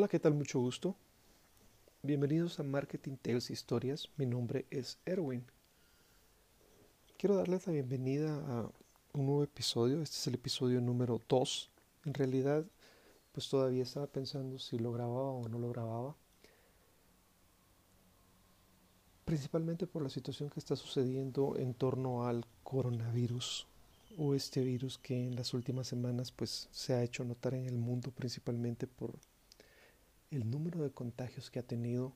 Hola, ¿qué tal? Mucho gusto. Bienvenidos a Marketing Tales Historias. Mi nombre es Erwin. Quiero darles la bienvenida a un nuevo episodio. Este es el episodio número 2. En realidad, pues todavía estaba pensando si lo grababa o no lo grababa. Principalmente por la situación que está sucediendo en torno al coronavirus o este virus que en las últimas semanas pues se ha hecho notar en el mundo principalmente por el número de contagios que ha tenido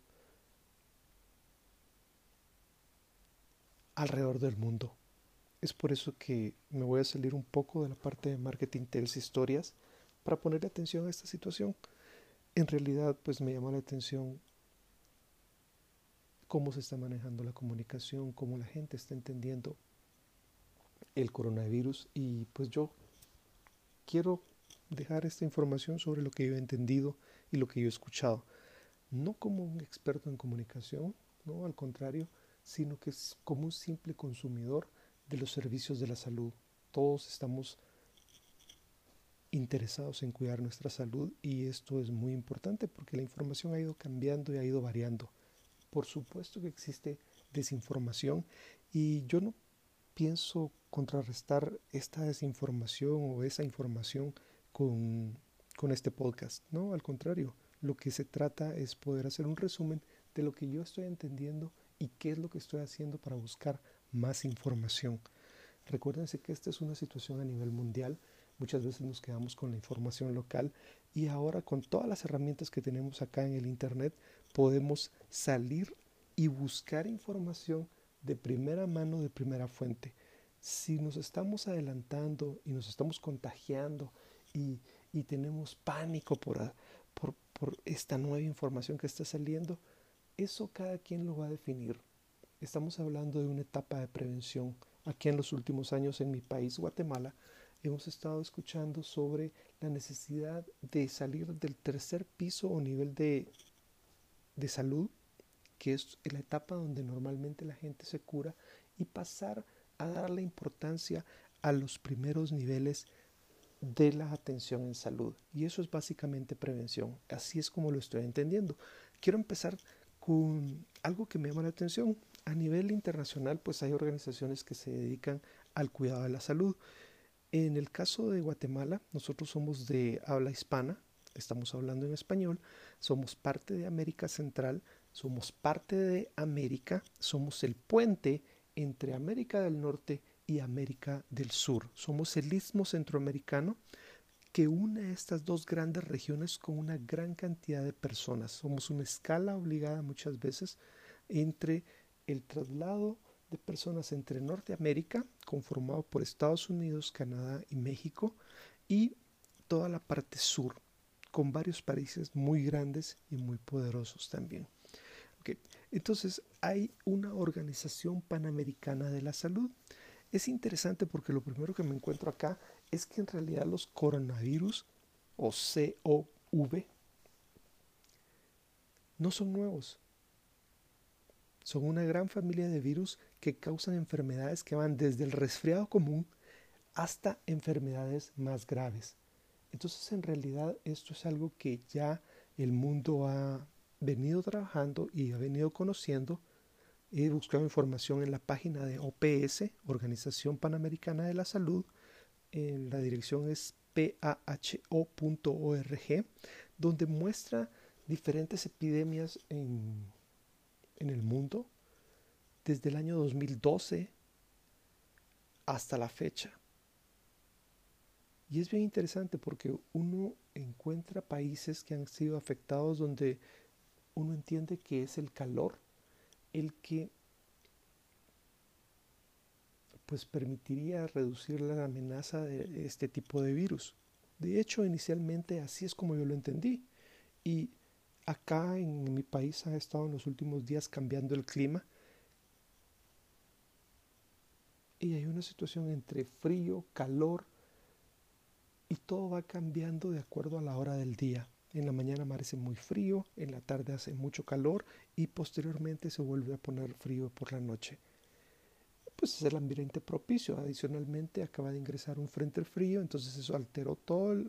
alrededor del mundo. Es por eso que me voy a salir un poco de la parte de marketing tales historias para poner atención a esta situación. En realidad, pues me llama la atención cómo se está manejando la comunicación, cómo la gente está entendiendo el coronavirus y pues yo quiero dejar esta información sobre lo que yo he entendido y lo que yo he escuchado. No como un experto en comunicación, no al contrario, sino que es como un simple consumidor de los servicios de la salud. Todos estamos interesados en cuidar nuestra salud y esto es muy importante porque la información ha ido cambiando y ha ido variando. Por supuesto que existe desinformación y yo no pienso contrarrestar esta desinformación o esa información con, con este podcast. No, al contrario, lo que se trata es poder hacer un resumen de lo que yo estoy entendiendo y qué es lo que estoy haciendo para buscar más información. Recuérdense que esta es una situación a nivel mundial. Muchas veces nos quedamos con la información local y ahora con todas las herramientas que tenemos acá en el Internet podemos salir y buscar información de primera mano, de primera fuente. Si nos estamos adelantando y nos estamos contagiando y, tenemos pánico por, por, por esta nueva información que está saliendo, eso cada quien lo va a definir. Estamos hablando de una etapa de prevención. Aquí en los últimos años en mi país, Guatemala, hemos estado escuchando sobre la necesidad de salir del tercer piso o nivel de, de salud, que es la etapa donde normalmente la gente se cura, y pasar a darle importancia a los primeros niveles de la atención en salud. Y eso es básicamente prevención. Así es como lo estoy entendiendo. Quiero empezar con algo que me llama la atención. A nivel internacional, pues hay organizaciones que se dedican al cuidado de la salud. En el caso de Guatemala, nosotros somos de habla hispana, estamos hablando en español, somos parte de América Central, somos parte de América, somos el puente entre América del Norte y América del Sur. Somos el istmo centroamericano que une estas dos grandes regiones con una gran cantidad de personas. Somos una escala obligada muchas veces entre el traslado de personas entre Norteamérica, conformado por Estados Unidos, Canadá y México, y toda la parte sur, con varios países muy grandes y muy poderosos también. Entonces, hay una organización panamericana de la salud es interesante porque lo primero que me encuentro acá es que en realidad los coronavirus o COV no son nuevos. Son una gran familia de virus que causan enfermedades que van desde el resfriado común hasta enfermedades más graves. Entonces en realidad esto es algo que ya el mundo ha venido trabajando y ha venido conociendo He buscado información en la página de OPS, Organización Panamericana de la Salud. En la dirección es paho.org, donde muestra diferentes epidemias en, en el mundo desde el año 2012 hasta la fecha. Y es bien interesante porque uno encuentra países que han sido afectados donde uno entiende que es el calor el que pues permitiría reducir la amenaza de este tipo de virus. De hecho, inicialmente así es como yo lo entendí. Y acá en mi país ha estado en los últimos días cambiando el clima. Y hay una situación entre frío, calor, y todo va cambiando de acuerdo a la hora del día. En la mañana amanece muy frío, en la tarde hace mucho calor y posteriormente se vuelve a poner frío por la noche. Pues es el ambiente propicio. Adicionalmente acaba de ingresar un frente frío, entonces eso alteró todo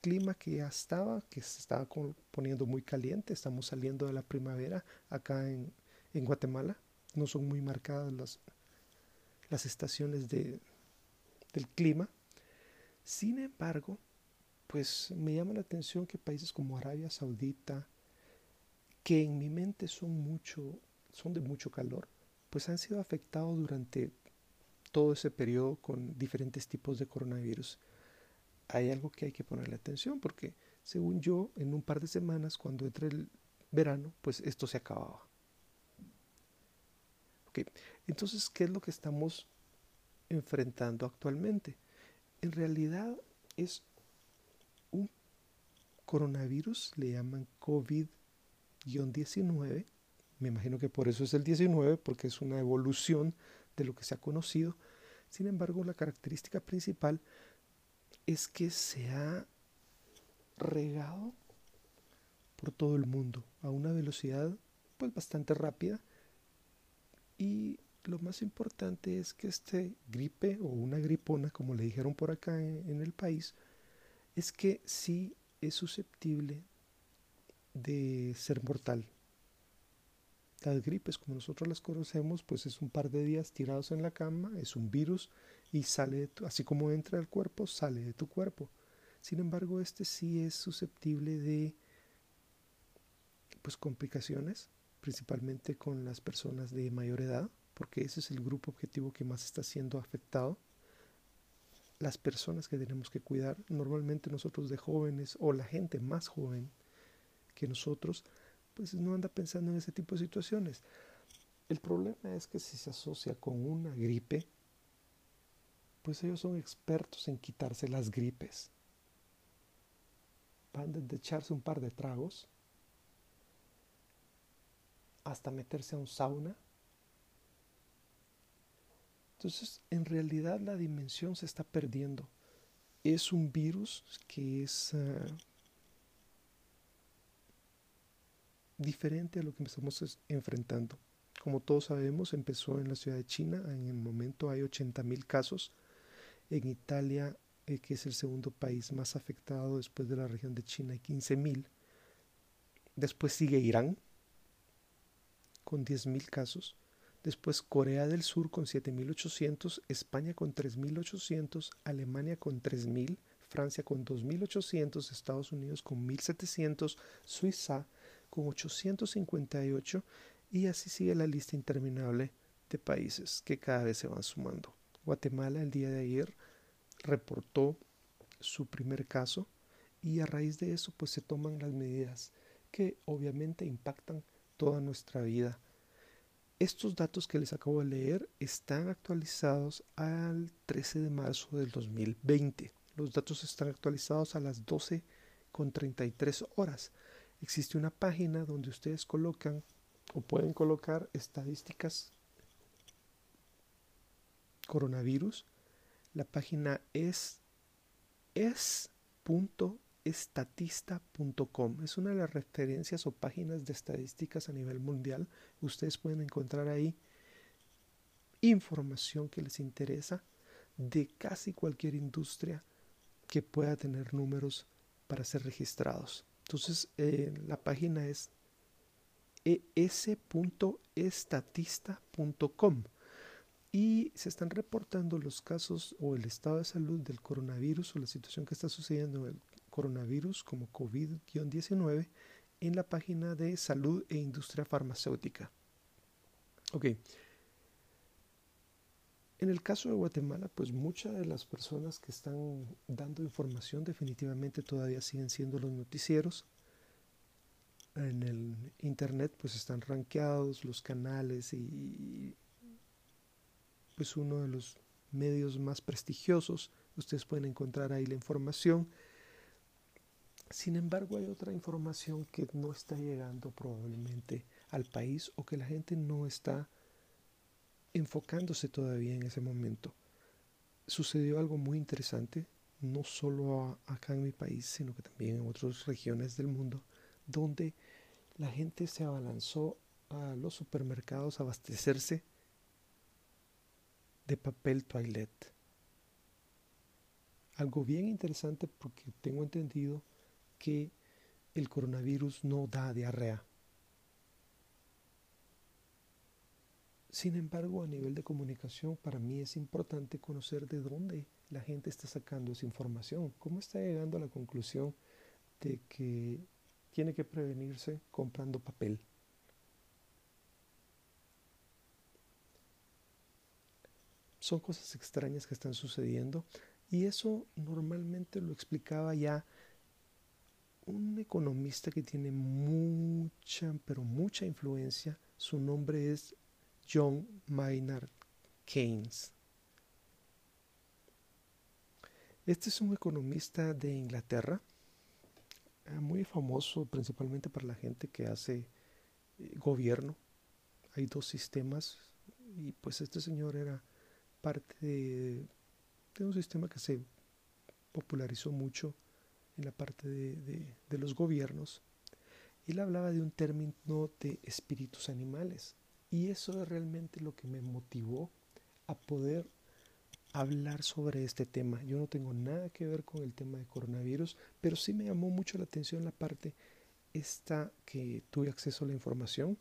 clima que ya estaba, que se estaba poniendo muy caliente. Estamos saliendo de la primavera acá en, Guatemala. No son muy marcadas las, las estaciones de, del clima. Sin embargo, pues me llama la atención que países como Arabia Saudita, que en mi mente son mucho, son de mucho calor, pues han sido afectados durante todo ese periodo con diferentes tipos de coronavirus. Hay algo que hay que ponerle atención porque, según yo, en un par de semanas, cuando entre el verano, pues esto se acababa. Okay. Entonces, ¿qué es lo que estamos enfrentando actualmente? En realidad es coronavirus, le llaman COVID-19. Me imagino que por eso es el 19, porque es una evolución de lo que se ha conocido. Sin embargo, la característica principal es que se ha regado por todo el mundo a una velocidad pues bastante rápida y lo más importante es que este gripe o una gripona, como le dijeron por acá en, el país, es que sí es susceptible de ser mortal. Las gripes, como nosotros las conocemos, pues es un par de días tirados en la cama, es un virus y sale, así como entra al cuerpo, sale de tu cuerpo. Sin embargo, este sí es susceptible de pues complicaciones principalmente con las personas de mayor edad, porque ese es el grupo objetivo que más está siendo afectado. Las personas que tenemos que cuidar, normalmente nosotros de jóvenes o la gente más joven que nosotros, pues no anda pensando en ese tipo de situaciones. El problema es que si se asocia con una gripe, pues ellos son expertos en quitarse las gripes. Van de echarse un par de tragos hasta meterse a un sauna. Entonces, en realidad la dimensión se está perdiendo. Es un virus que es uh, diferente a lo que estamos enfrentando. Como todos sabemos, empezó en la ciudad de China. En el momento hay 80 mil casos. En Italia, eh, que es el segundo país más afectado después de la región de China, hay 15 mil. Después sigue Irán, con 10.000 casos, después Corea del Sur con 7.800, España con 3.800, Alemania con 3.000, Francia con 2.800, Estados Unidos con 1.700, Suiza con 858 y así sigue la lista interminable de países que cada vez se van sumando. Guatemala el día de ayer reportó su primer caso y a raíz de eso pues se toman las medidas que obviamente impactan toda nuestra vida. Estos datos que les acabo de leer están actualizados al 13 de marzo del 2020. Los datos están actualizados a las 12 con 33 horas. Existe una página donde ustedes colocan o pueden colocar estadísticas coronavirus. La página es es estatista.com. Es una de las referencias o páginas de estadísticas a nivel mundial. Ustedes pueden encontrar ahí información que les interesa de casi cualquier industria que pueda tener números para ser registrados. Entonces, eh, la página es es.estatista.com y se están reportando los casos o el estado de salud del coronavirus o la situación que está sucediendo en el coronavirus como COVID-19 en la página de Salud e Industria Farmacéutica. Ok. En el caso de Guatemala, pues muchas de las personas que están dando información definitivamente todavía siguen siendo los noticieros. En el internet pues están rankeados los canales y pues uno de los medios más prestigiosos. Ustedes pueden encontrar ahí la información. Sin embargo, hay otra información que no está llegando probablemente al país o que la gente no está enfocándose todavía en ese momento. Sucedió algo muy interesante, no solo acá en mi país, sino que también en otras regiones del mundo, donde la gente se abalanzó a los supermercados a abastecerse de papel toilet algo bien interesante porque tengo entendido que el coronavirus no da diarrea. Sin embargo, a nivel de comunicación, para mí es importante conocer de dónde la gente está sacando esa información, cómo está llegando a la conclusión de que tiene que prevenirse comprando papel. Son cosas extrañas que están sucediendo y eso normalmente lo explicaba ya un economista que tiene mucha, pero mucha influencia. Su nombre es John Maynard Keynes. Este es un economista de Inglaterra, eh, muy famoso principalmente para la gente que hace eh, gobierno. Hay dos sistemas y pues este señor era parte de, un sistema que se popularizó mucho en la parte de, de los gobiernos. Él hablaba de un término de espíritus animales. Y eso es realmente lo que me motivó a poder hablar sobre este tema. Yo no tengo nada que ver con el tema de coronavirus, pero sí me llamó mucho la atención la parte esta que tuve acceso a la información,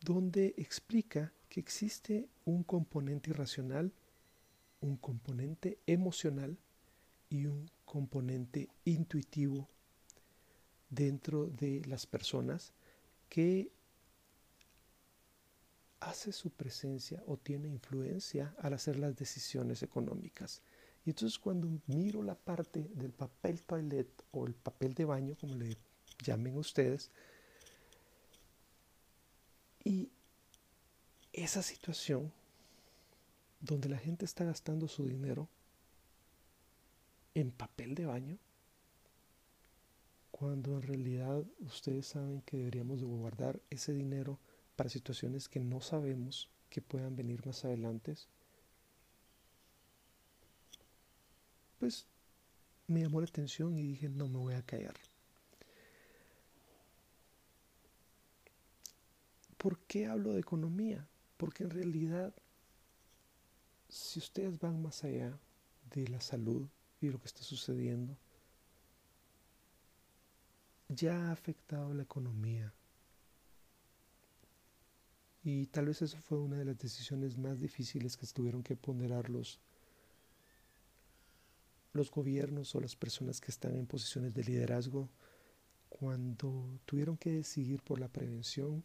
donde explica que existe un componente irracional, un componente emocional y un componente intuitivo dentro de las personas que hace su presencia o tiene influencia al hacer las decisiones económicas. Y entonces cuando miro la parte del papel toilet o el papel de baño, como le llamen ustedes, y esa situación donde la gente está gastando su dinero en papel de baño, cuando en realidad ustedes saben que deberíamos de guardar ese dinero para situaciones que no sabemos que puedan venir más adelante, pues me llamó la atención y dije, no me voy a callar. ¿Por qué hablo de economía? Porque en realidad, si ustedes van más allá de la salud y lo que está sucediendo, ya ha afectado la economía y tal vez eso fue una de las decisiones más difíciles que tuvieron que ponderar los, los gobiernos o las personas que están en posiciones de liderazgo cuando tuvieron que decidir por la prevención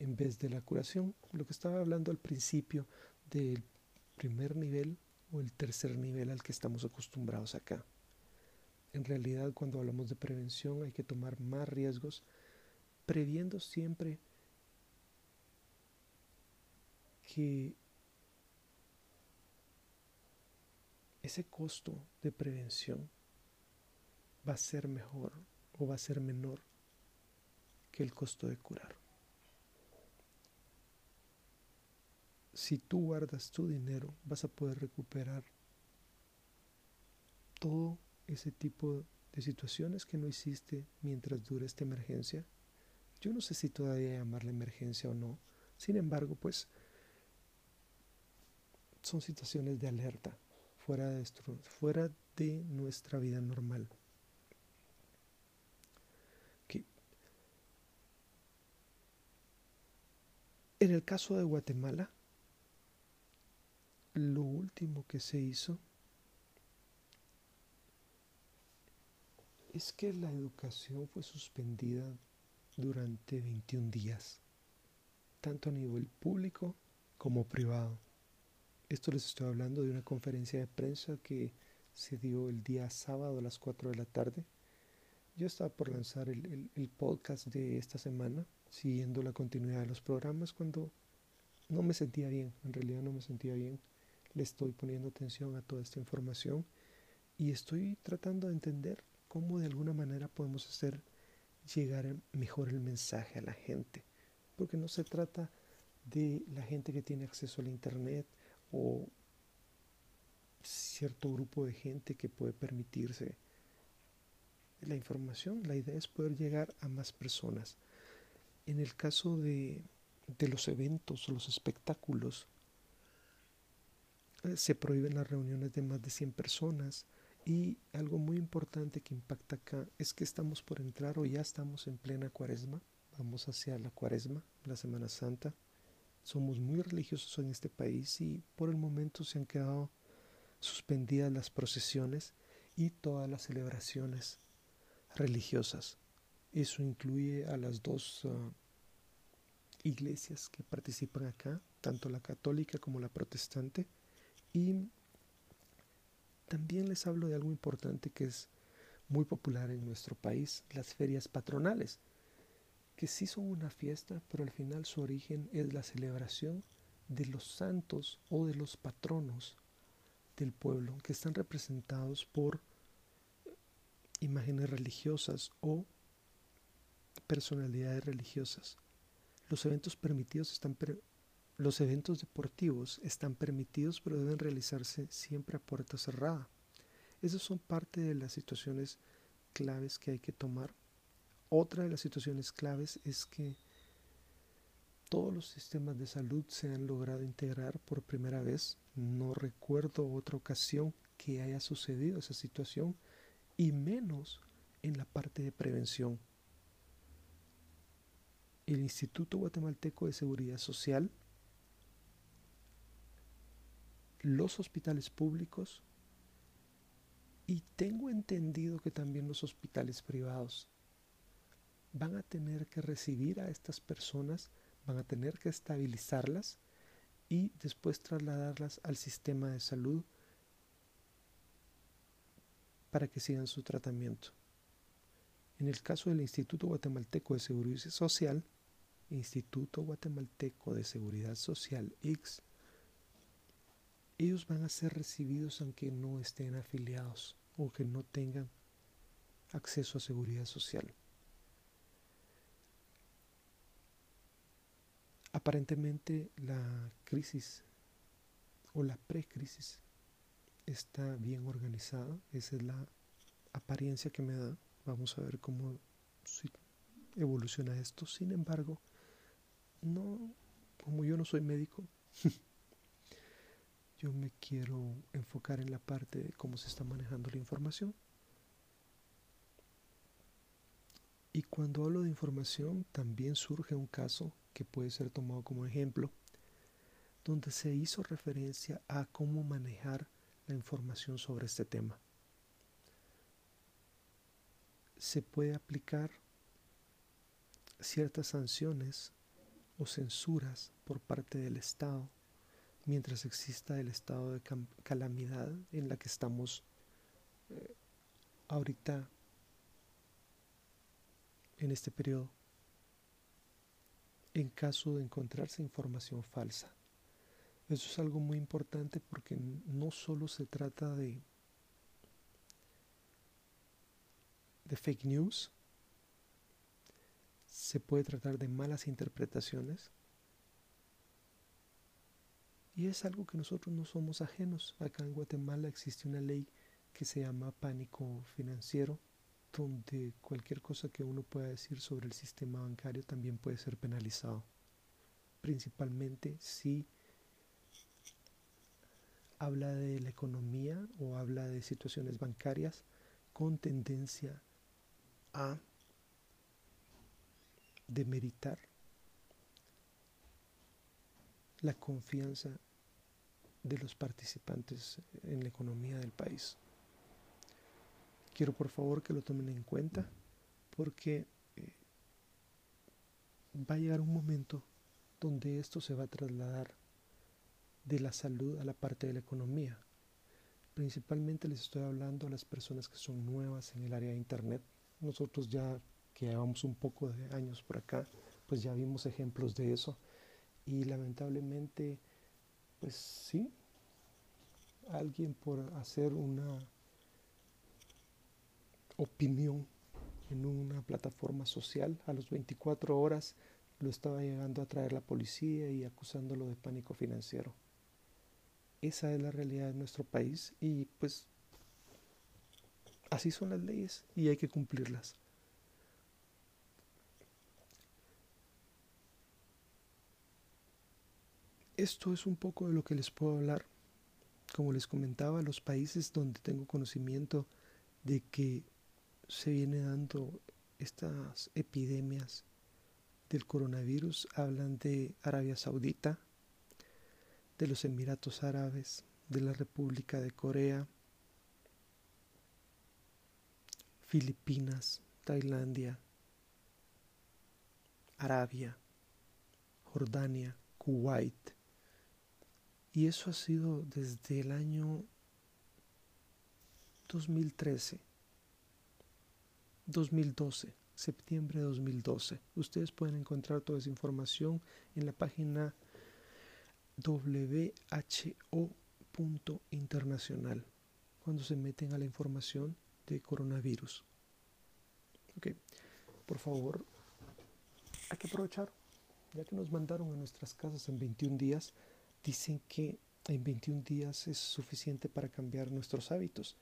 en vez de la curación. Lo que estaba hablando al principio del primer nivel o el tercer nivel al que estamos acostumbrados acá. En realidad cuando hablamos de prevención hay que tomar más riesgos, previendo siempre que ese costo de prevención va a ser mejor o va a ser menor que el costo de curar. Si tú guardas tu dinero, vas a poder recuperar todo ese tipo de situaciones que no hiciste mientras dure esta emergencia. Yo no sé si todavía llamarla emergencia o no. Sin embargo, pues son situaciones de alerta fuera de, fuera de nuestra vida normal. En el caso de Guatemala, lo último que se hizo es que la educación fue suspendida durante 21 días, tanto a nivel público como privado. Esto les estoy hablando de una conferencia de prensa que se dio el día sábado a las 4 de la tarde. Yo estaba por lanzar el, podcast de esta semana, siguiendo la continuidad de los programas, cuando no me sentía bien, en realidad no me sentía bien. Le estoy poniendo atención a toda esta información y estoy tratando de entender cómo de alguna manera podemos hacer llegar mejor el mensaje a la gente. Porque no se trata de la gente que tiene acceso al Internet, o cierto grupo de gente que puede permitirse la información. La idea es poder llegar a más personas. En el caso de, de los eventos o los espectáculos, se prohíben las reuniones de más de 100 personas Y algo muy importante que impacta acá es que estamos por entrar o ya estamos en plena cuaresma. Vamos hacia la cuaresma, la Semana Santa. Somos muy religiosos en este país y por el momento se han quedado suspendidas las procesiones y todas las celebraciones religiosas. Eso incluye a las dos uh, iglesias que participan acá, tanto la católica como la protestante. Y también les hablo de algo importante que es muy popular en nuestro país, las ferias patronales, que sí son una fiesta, pero al final su origen es la celebración de los santos o de los patronos del pueblo, que están representados por imágenes religiosas o personalidades religiosas. Los eventos permitidos están los eventos deportivos están permitidos, pero deben realizarse siempre a puerta cerrada. Esas son parte de las situaciones claves que hay que tomar. Otra de las situaciones claves es que todos los sistemas de salud se han logrado integrar por primera vez. No recuerdo otra ocasión que haya sucedido esa situación y menos en la parte de prevención. El Instituto Guatemalteco de Seguridad Social, los hospitales públicos y tengo entendido que también los hospitales privados van a tener que recibir a estas personas, van a tener que estabilizarlas y después trasladarlas al sistema de salud para que sigan su tratamiento. En el caso del Instituto Guatemalteco de Seguridad Social, Instituto Guatemalteco de Seguridad Social X, ellos van a ser recibidos aunque no estén afiliados o que no tengan acceso a seguridad social. Aparentemente la crisis o la precrisis está bien organizada, esa es la apariencia que me da. Vamos a ver cómo evoluciona esto. Sin embargo, no, como yo no soy médico, yo me quiero enfocar en la parte de cómo se está manejando la información. Y cuando hablo de información, también surge un caso que puede ser tomado como ejemplo, donde se hizo referencia a cómo manejar la información sobre este tema. Se puede aplicar ciertas sanciones o censuras por parte del Estado mientras exista el estado de calamidad en la que estamos eh, ahorita en este periodo en caso de encontrarse información falsa. Eso es algo muy importante porque no solo se trata de, de fake news, se puede tratar de malas interpretaciones y es algo que nosotros no somos ajenos. Acá en Guatemala existe una ley que se llama pánico financiero, donde cualquier cosa que uno pueda decir sobre el sistema bancario también puede ser penalizado. Principalmente si habla de la economía o habla de situaciones bancarias con tendencia a demeritar la confianza de los participantes en la economía del país. Quiero por favor que lo tomen en cuenta porque eh, va a llegar un momento donde esto se va a trasladar de la salud a la parte de la economía. Principalmente les estoy hablando a las personas que son nuevas en el área de Internet. Nosotros ya que llevamos un poco de años por acá, pues ya vimos ejemplos de eso. Y lamentablemente, pues sí, alguien por hacer una opinión en una plataforma social, a las 24 horas lo estaba llegando a traer la policía y acusándolo de pánico financiero. Esa es la realidad de nuestro país y pues así son las leyes y hay que cumplirlas. Esto es un poco de lo que les puedo hablar como les comentaba, los países donde tengo conocimiento de que se viene dando estas epidemias del coronavirus hablan de Arabia Saudita, de los Emiratos Árabes, de la República de Corea, Filipinas, Tailandia, Arabia, Jordania, Kuwait. Y eso ha sido desde el año 2013, 2012, septiembre de 2012. Ustedes pueden encontrar toda esa información en la página who.internacional cuando se meten a la información de coronavirus. Ok, por favor, hay que aprovechar, ya que nos mandaron a nuestras casas en 21 días, dicen que en 21 días es suficiente para cambiar nuestros hábitos.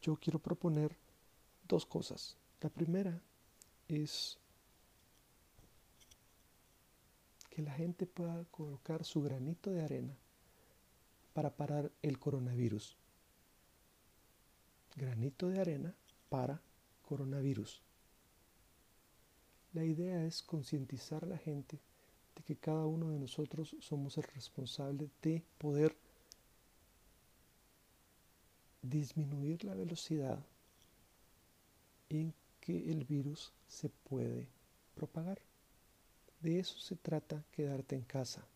Yo quiero proponer dos cosas. La primera es que la gente pueda colocar su granito de arena para parar el coronavirus. Granito de arena para coronavirus. La idea es concientizar a la gente que cada uno de nosotros somos el responsable de poder disminuir la velocidad en que el virus se puede propagar. De eso se trata quedarte en casa.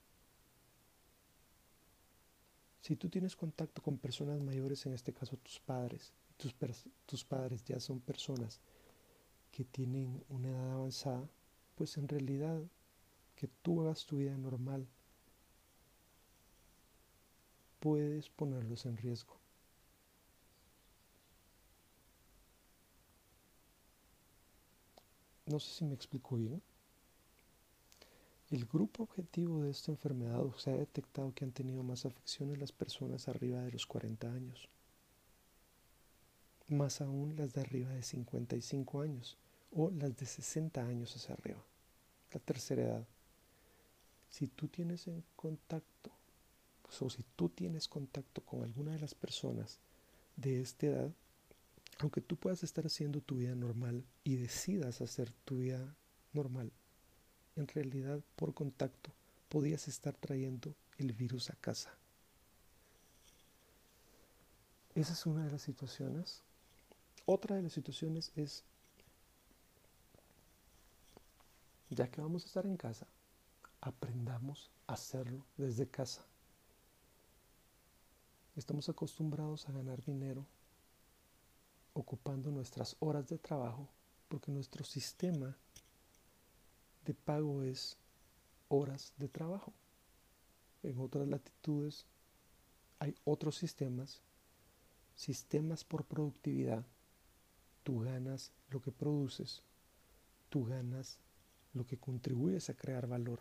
Si tú tienes contacto con personas mayores, en este caso tus padres, tus, tus padres ya son personas que tienen una edad avanzada, pues en realidad que tú hagas tu vida normal, puedes ponerlos en riesgo. No sé si me explico bien. El grupo objetivo de esta enfermedad se ha detectado que han tenido más afecciones las personas arriba de los 40 años, más aún las de arriba de 55 años o las de 60 años hacia arriba, la tercera edad. Si tú tienes en contacto, pues, o si tú tienes contacto con alguna de las personas de esta edad, aunque tú puedas estar haciendo tu vida normal y decidas hacer tu vida normal, en realidad por contacto podías estar trayendo el virus a casa. Esa es una de las situaciones. Otra de las situaciones es, ya que vamos a estar en casa, aprendamos a hacerlo desde casa. Estamos acostumbrados a ganar dinero ocupando nuestras horas de trabajo porque nuestro sistema de pago es horas de trabajo. En otras latitudes hay otros sistemas, sistemas por productividad. Tú ganas lo que produces, tú ganas lo que contribuyes a crear valor.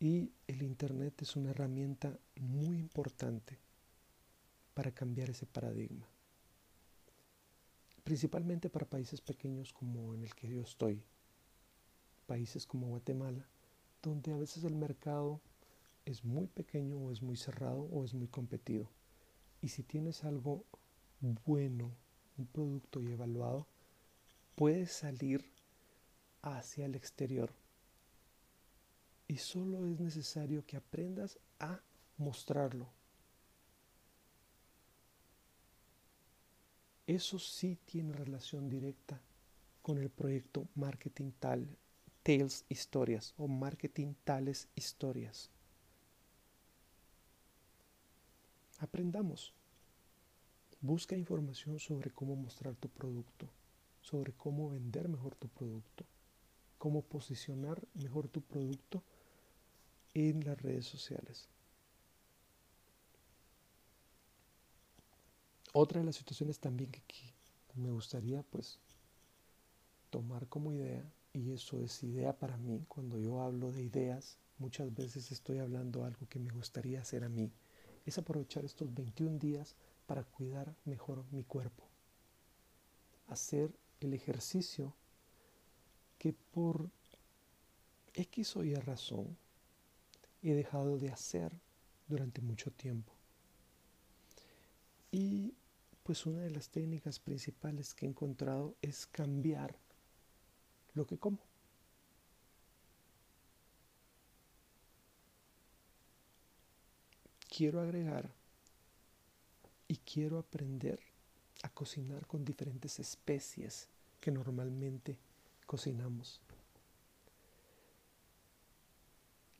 Y el Internet es una herramienta muy importante para cambiar ese paradigma principalmente para países pequeños como en el que yo estoy, países como Guatemala, donde a veces el mercado es muy pequeño o es muy cerrado o es muy competido. Y si tienes algo bueno, un producto y evaluado, puedes salir hacia el exterior. Y solo es necesario que aprendas a mostrarlo, Eso sí tiene relación directa con el proyecto Marketing Tal, Tales Historias o Marketing Tales Historias. Aprendamos. Busca información sobre cómo mostrar tu producto, sobre cómo vender mejor tu producto, cómo posicionar mejor tu producto en las redes sociales. Otra de las situaciones también que, me gustaría pues tomar como idea, y eso es idea para mí, cuando yo hablo de ideas, muchas veces estoy hablando algo que me gustaría hacer a mí, es aprovechar estos 21 días para cuidar mejor mi cuerpo, hacer el ejercicio que por X o Y razón he dejado de hacer durante mucho tiempo. Y pues una de las técnicas principales que he encontrado es cambiar lo que como. Quiero agregar y quiero aprender a cocinar con diferentes especies que normalmente cocinamos.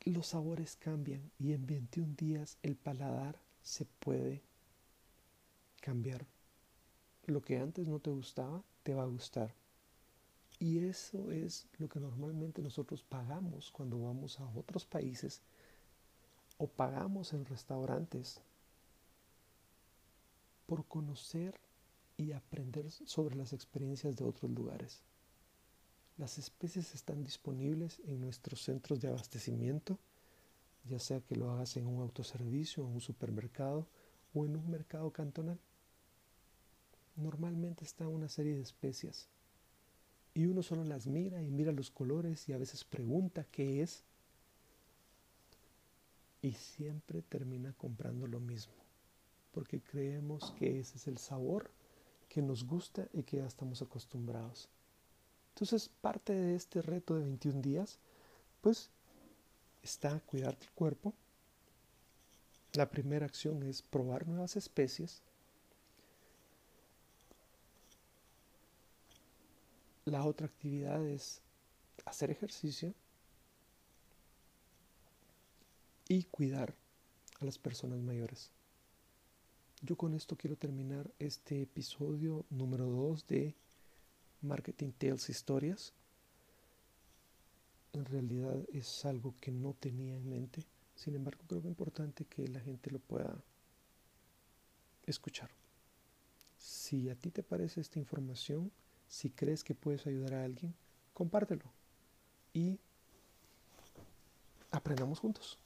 Los sabores cambian y en 21 días el paladar se puede cambiar. Lo que antes no te gustaba, te va a gustar. Y eso es lo que normalmente nosotros pagamos cuando vamos a otros países o pagamos en restaurantes por conocer y aprender sobre las experiencias de otros lugares. Las especies están disponibles en nuestros centros de abastecimiento, ya sea que lo hagas en un autoservicio, en un supermercado o en un mercado cantonal. Normalmente está una serie de especias y uno solo las mira y mira los colores y a veces pregunta qué es y siempre termina comprando lo mismo porque creemos que ese es el sabor que nos gusta y que ya estamos acostumbrados. Entonces, parte de este reto de 21 días, pues, está cuidar el cuerpo. La primera acción es probar nuevas especies. La otra actividad es hacer ejercicio y cuidar a las personas mayores. Yo con esto quiero terminar este episodio número 2 de Marketing Tales Historias. En realidad es algo que no tenía en mente, sin embargo creo que es importante que la gente lo pueda escuchar. Si a ti te parece esta información, si crees que puedes ayudar a alguien, compártelo y aprendamos juntos.